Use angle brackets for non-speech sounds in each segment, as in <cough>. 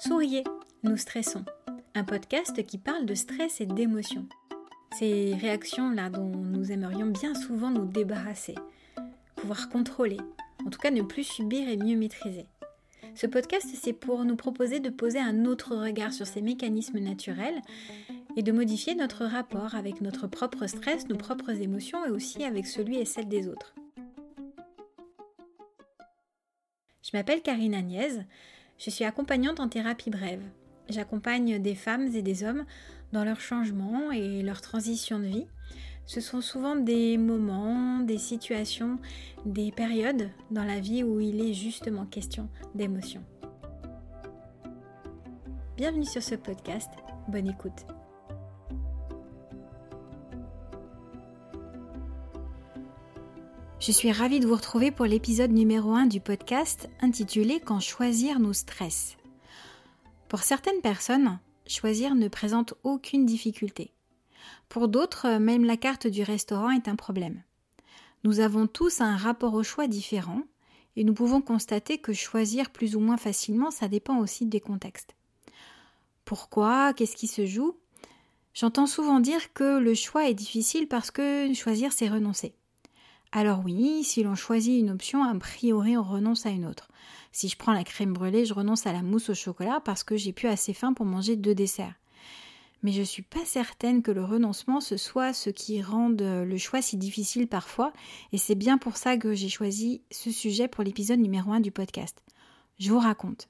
Souriez, nous stressons. Un podcast qui parle de stress et d'émotions. Ces réactions-là dont nous aimerions bien souvent nous débarrasser, pouvoir contrôler, en tout cas ne plus subir et mieux maîtriser. Ce podcast, c'est pour nous proposer de poser un autre regard sur ces mécanismes naturels et de modifier notre rapport avec notre propre stress, nos propres émotions et aussi avec celui et celle des autres. Je m'appelle Karine Agnès, je suis accompagnante en thérapie brève. J'accompagne des femmes et des hommes dans leur changement et leur transition de vie. Ce sont souvent des moments, des situations, des périodes dans la vie où il est justement question d'émotion. Bienvenue sur ce podcast, bonne écoute. Je suis ravie de vous retrouver pour l'épisode numéro 1 du podcast intitulé Quand choisir nos stress. Pour certaines personnes, choisir ne présente aucune difficulté. Pour d'autres, même la carte du restaurant est un problème. Nous avons tous un rapport au choix différent et nous pouvons constater que choisir plus ou moins facilement, ça dépend aussi des contextes. Pourquoi? Qu'est-ce qui se joue? J'entends souvent dire que le choix est difficile parce que choisir, c'est renoncer. Alors oui, si l'on choisit une option, a priori on renonce à une autre. Si je prends la crème brûlée, je renonce à la mousse au chocolat parce que j'ai plus assez faim pour manger deux desserts. Mais je suis pas certaine que le renoncement ce soit ce qui rende le choix si difficile parfois, et c'est bien pour ça que j'ai choisi ce sujet pour l'épisode numéro 1 du podcast. Je vous raconte.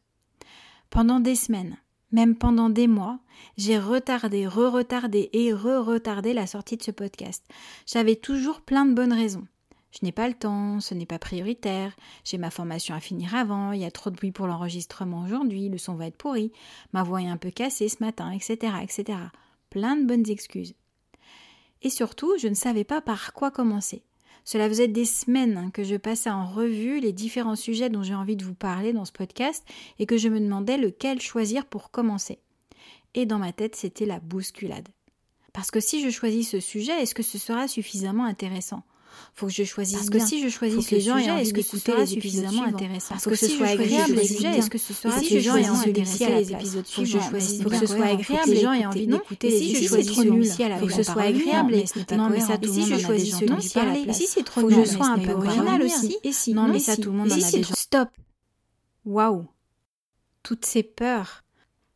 Pendant des semaines, même pendant des mois, j'ai retardé, re-retardé et re-retardé la sortie de ce podcast. J'avais toujours plein de bonnes raisons. Je n'ai pas le temps, ce n'est pas prioritaire, j'ai ma formation à finir avant, il y a trop de bruit pour l'enregistrement aujourd'hui, le son va être pourri, ma voix est un peu cassée ce matin, etc., etc. Plein de bonnes excuses. Et surtout, je ne savais pas par quoi commencer. Cela faisait des semaines que je passais en revue les différents sujets dont j'ai envie de vous parler dans ce podcast et que je me demandais lequel choisir pour commencer. Et dans ma tête, c'était la bousculade. Parce que si je choisis ce sujet, est-ce que ce sera suffisamment intéressant? Faut que je choisisse parce que si je choisis les gens est-ce que ce sera suffisamment intéressant parce que ce soit agréable les sujets est-ce que ce sera suffisamment intéressant les épisodes faut que je choisisse faut que ce soit agréable les gens aient envie d'écouter si je choisis celui-ci faut que ce soit agréable non mais ça tout le monde a déjà entendu parler et si c'est trop faut que je sois un peu original aussi. Et si non mais ça tout le monde en a déjà stop. Waouh. Toutes ces peurs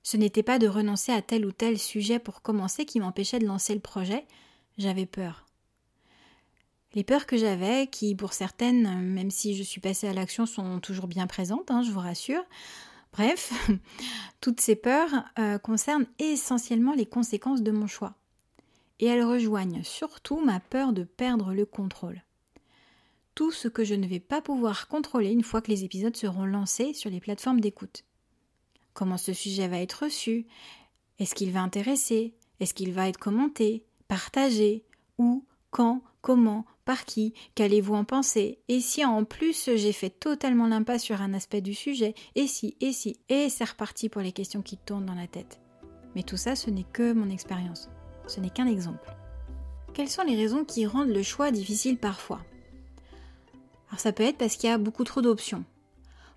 ce n'était pas de renoncer à tel ou tel sujet pour commencer qui m'empêchait de lancer le projet j'avais peur les peurs que j'avais, qui pour certaines, même si je suis passée à l'action, sont toujours bien présentes, hein, je vous rassure. Bref, <laughs> toutes ces peurs euh, concernent essentiellement les conséquences de mon choix. Et elles rejoignent surtout ma peur de perdre le contrôle. Tout ce que je ne vais pas pouvoir contrôler une fois que les épisodes seront lancés sur les plateformes d'écoute. Comment ce sujet va être reçu? Est-ce qu'il va intéresser? Est-ce qu'il va être commenté? Partagé? Où Quand? Comment par qui Qu'allez-vous en penser Et si en plus j'ai fait totalement l'impasse sur un aspect du sujet Et si Et si Et c'est reparti pour les questions qui tournent dans la tête. Mais tout ça, ce n'est que mon expérience. Ce n'est qu'un exemple. Quelles sont les raisons qui rendent le choix difficile parfois? Alors ça peut être parce qu'il y a beaucoup trop d'options.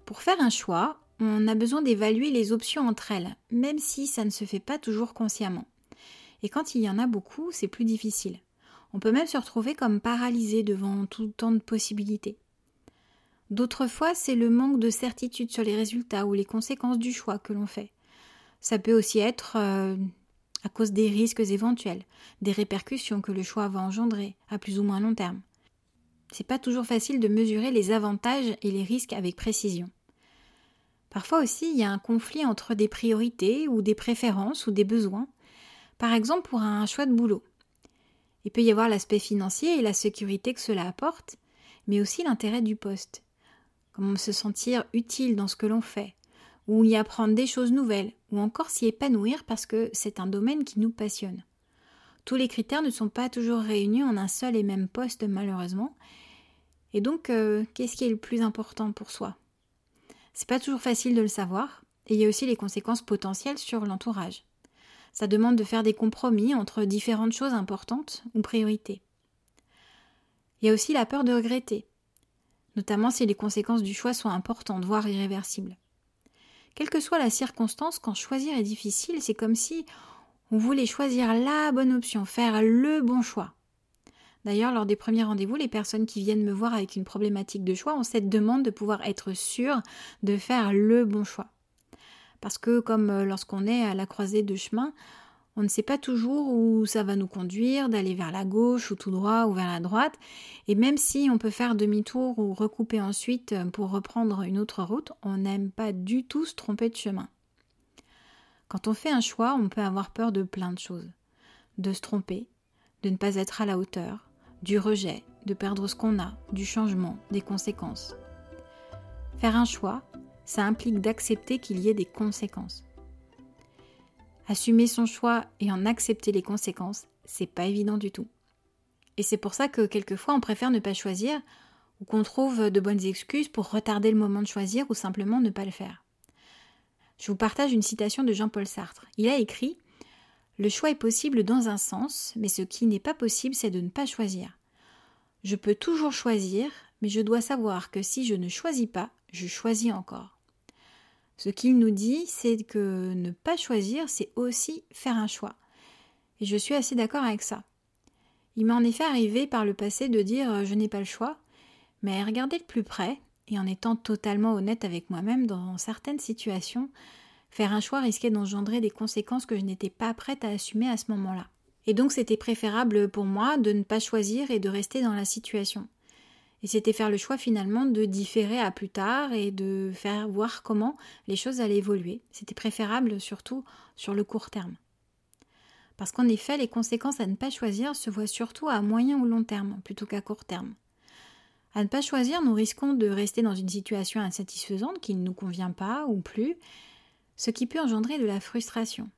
Pour faire un choix, on a besoin d'évaluer les options entre elles, même si ça ne se fait pas toujours consciemment. Et quand il y en a beaucoup, c'est plus difficile. On peut même se retrouver comme paralysé devant tout tant de possibilités. D'autres fois, c'est le manque de certitude sur les résultats ou les conséquences du choix que l'on fait. Ça peut aussi être euh, à cause des risques éventuels, des répercussions que le choix va engendrer à plus ou moins long terme. C'est pas toujours facile de mesurer les avantages et les risques avec précision. Parfois aussi, il y a un conflit entre des priorités ou des préférences ou des besoins. Par exemple, pour un choix de boulot. Il peut y avoir l'aspect financier et la sécurité que cela apporte, mais aussi l'intérêt du poste. Comment se sentir utile dans ce que l'on fait, ou y apprendre des choses nouvelles, ou encore s'y épanouir parce que c'est un domaine qui nous passionne. Tous les critères ne sont pas toujours réunis en un seul et même poste malheureusement. Et donc, euh, qu'est-ce qui est le plus important pour soi? C'est pas toujours facile de le savoir, et il y a aussi les conséquences potentielles sur l'entourage. Ça demande de faire des compromis entre différentes choses importantes ou priorités. Il y a aussi la peur de regretter, notamment si les conséquences du choix sont importantes, voire irréversibles. Quelle que soit la circonstance, quand choisir est difficile, c'est comme si on voulait choisir la bonne option, faire le bon choix. D'ailleurs, lors des premiers rendez-vous, les personnes qui viennent me voir avec une problématique de choix ont cette demande de pouvoir être sûres de faire le bon choix. Parce que comme euh, lorsqu'on est à la croisée de chemin, on ne sait pas toujours où ça va nous conduire, d'aller vers la gauche ou tout droit ou vers la droite. Et même si on peut faire demi-tour ou recouper ensuite euh, pour reprendre une autre route, on n'aime pas du tout se tromper de chemin. Quand on fait un choix, on peut avoir peur de plein de choses. De se tromper, de ne pas être à la hauteur, du rejet, de perdre ce qu'on a, du changement, des conséquences. Faire un choix, ça implique d'accepter qu'il y ait des conséquences. Assumer son choix et en accepter les conséquences, c'est pas évident du tout. Et c'est pour ça que quelquefois on préfère ne pas choisir ou qu'on trouve de bonnes excuses pour retarder le moment de choisir ou simplement ne pas le faire. Je vous partage une citation de Jean-Paul Sartre. Il a écrit Le choix est possible dans un sens, mais ce qui n'est pas possible, c'est de ne pas choisir. Je peux toujours choisir, mais je dois savoir que si je ne choisis pas, je choisis encore. Ce qu'il nous dit, c'est que ne pas choisir, c'est aussi faire un choix. Et je suis assez d'accord avec ça. Il m'est en effet arrivé par le passé de dire je n'ai pas le choix, mais regardez de plus près, et en étant totalement honnête avec moi-même dans certaines situations, faire un choix risquait d'engendrer des conséquences que je n'étais pas prête à assumer à ce moment-là. Et donc c'était préférable pour moi de ne pas choisir et de rester dans la situation. Et c'était faire le choix finalement de différer à plus tard et de faire voir comment les choses allaient évoluer. C'était préférable surtout sur le court terme. Parce qu'en effet, les conséquences à ne pas choisir se voient surtout à moyen ou long terme plutôt qu'à court terme. À ne pas choisir, nous risquons de rester dans une situation insatisfaisante qui ne nous convient pas ou plus, ce qui peut engendrer de la frustration,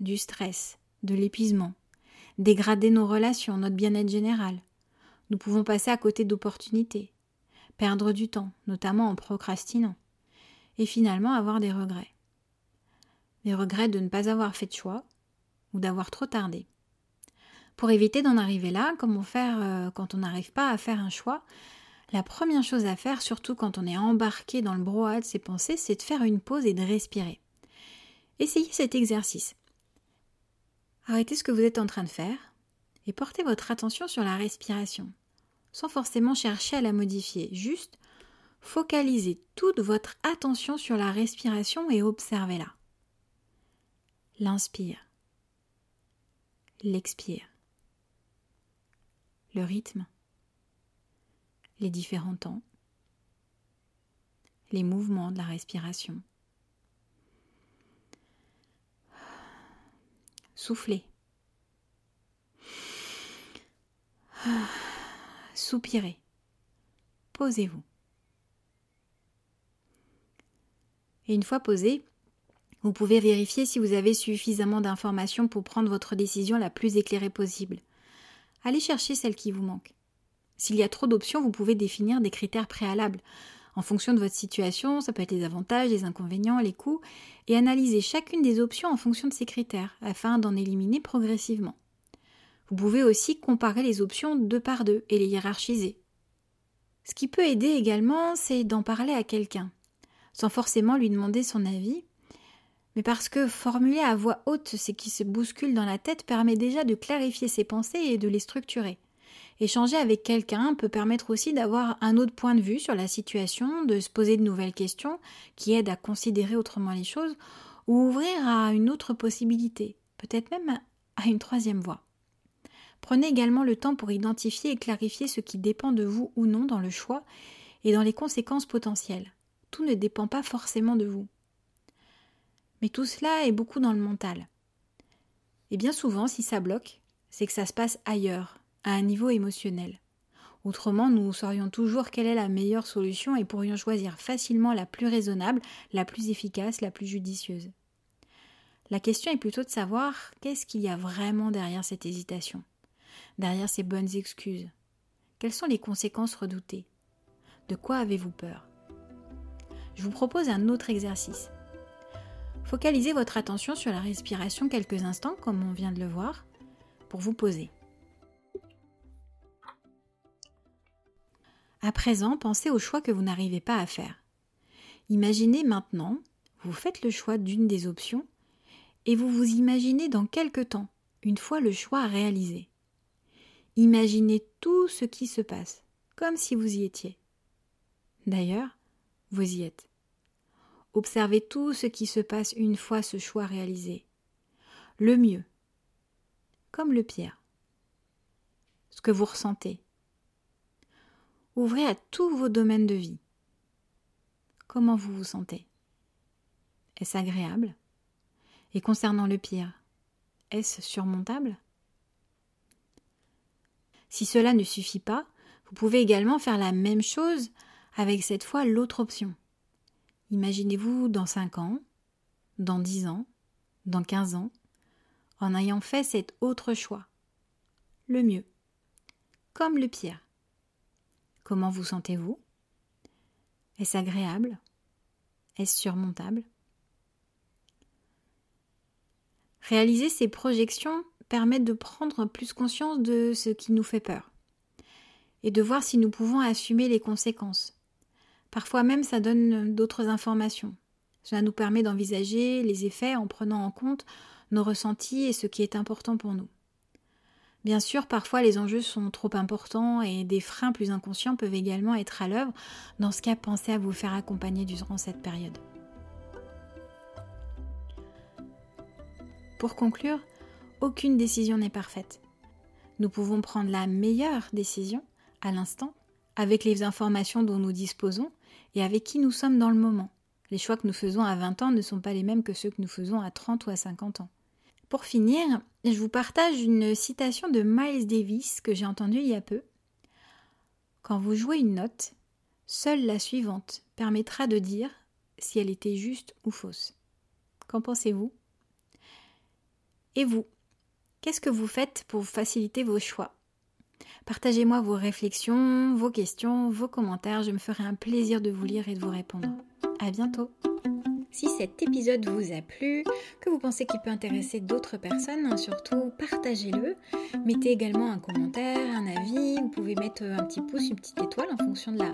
du stress, de l'épuisement, dégrader nos relations, notre bien-être général. Nous pouvons passer à côté d'opportunités, perdre du temps, notamment en procrastinant, et finalement avoir des regrets. Des regrets de ne pas avoir fait de choix ou d'avoir trop tardé. Pour éviter d'en arriver là, comment faire euh, quand on n'arrive pas à faire un choix la première chose à faire, surtout quand on est embarqué dans le brouhaha de ses pensées, c'est de faire une pause et de respirer. Essayez cet exercice. Arrêtez ce que vous êtes en train de faire et portez votre attention sur la respiration, sans forcément chercher à la modifier, juste focalisez toute votre attention sur la respiration et observez-la. L'inspire. L'expire. Le rythme les différents temps, les mouvements de la respiration. Soufflez. Soupirez. Posez-vous. Et une fois posé, vous pouvez vérifier si vous avez suffisamment d'informations pour prendre votre décision la plus éclairée possible. Allez chercher celle qui vous manque. S'il y a trop d'options, vous pouvez définir des critères préalables. En fonction de votre situation, ça peut être les avantages, les inconvénients, les coûts, et analyser chacune des options en fonction de ces critères, afin d'en éliminer progressivement. Vous pouvez aussi comparer les options deux par deux et les hiérarchiser. Ce qui peut aider également, c'est d'en parler à quelqu'un, sans forcément lui demander son avis, mais parce que formuler à voix haute ce qui se bouscule dans la tête permet déjà de clarifier ses pensées et de les structurer. Échanger avec quelqu'un peut permettre aussi d'avoir un autre point de vue sur la situation, de se poser de nouvelles questions qui aident à considérer autrement les choses ou ouvrir à une autre possibilité, peut-être même à une troisième voie. Prenez également le temps pour identifier et clarifier ce qui dépend de vous ou non dans le choix et dans les conséquences potentielles. Tout ne dépend pas forcément de vous. Mais tout cela est beaucoup dans le mental. Et bien souvent, si ça bloque, c'est que ça se passe ailleurs, à un niveau émotionnel. Autrement, nous saurions toujours quelle est la meilleure solution et pourrions choisir facilement la plus raisonnable, la plus efficace, la plus judicieuse. La question est plutôt de savoir qu'est-ce qu'il y a vraiment derrière cette hésitation, derrière ces bonnes excuses. Quelles sont les conséquences redoutées? De quoi avez-vous peur? Je vous propose un autre exercice. Focalisez votre attention sur la respiration quelques instants, comme on vient de le voir, pour vous poser. À présent, pensez au choix que vous n'arrivez pas à faire. Imaginez maintenant Vous faites le choix d'une des options et vous vous imaginez dans quelque temps, une fois le choix réalisé. Imaginez tout ce qui se passe, comme si vous y étiez. D'ailleurs, vous y êtes. Observez tout ce qui se passe une fois ce choix réalisé. Le mieux, comme le pire. Ce que vous ressentez. Ouvrez à tous vos domaines de vie. Comment vous vous sentez? Est-ce agréable? Et concernant le pire, est-ce surmontable? Si cela ne suffit pas, vous pouvez également faire la même chose avec cette fois l'autre option. Imaginez-vous dans 5 ans, dans 10 ans, dans 15 ans, en ayant fait cet autre choix. Le mieux, comme le pire. Comment vous sentez-vous? Est-ce agréable? Est-ce surmontable? Réaliser ces projections permet de prendre plus conscience de ce qui nous fait peur et de voir si nous pouvons assumer les conséquences. Parfois même, ça donne d'autres informations. Cela nous permet d'envisager les effets en prenant en compte nos ressentis et ce qui est important pour nous. Bien sûr, parfois les enjeux sont trop importants et des freins plus inconscients peuvent également être à l'œuvre. Dans ce cas, pensez à vous faire accompagner durant cette période. Pour conclure, aucune décision n'est parfaite. Nous pouvons prendre la meilleure décision à l'instant avec les informations dont nous disposons et avec qui nous sommes dans le moment. Les choix que nous faisons à 20 ans ne sont pas les mêmes que ceux que nous faisons à 30 ou à 50 ans. Pour finir, je vous partage une citation de Miles Davis que j'ai entendue il y a peu. Quand vous jouez une note, seule la suivante permettra de dire si elle était juste ou fausse. Qu'en pensez-vous? Et vous? Qu'est-ce que vous faites pour faciliter vos choix? Partagez-moi vos réflexions, vos questions, vos commentaires. Je me ferai un plaisir de vous lire et de vous répondre. À bientôt. Si cet épisode vous a plu, que vous pensez qu'il peut intéresser d'autres personnes, surtout partagez-le. Mettez également un commentaire, un avis. Vous pouvez mettre un petit pouce, une petite étoile en fonction de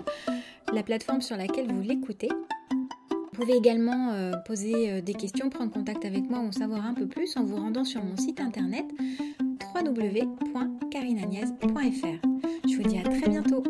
la plateforme sur laquelle vous l'écoutez. Vous pouvez également euh, poser euh, des questions, prendre contact avec moi ou en savoir un peu plus en vous rendant sur mon site internet www.carinaniaz.fr. Je vous dis à très bientôt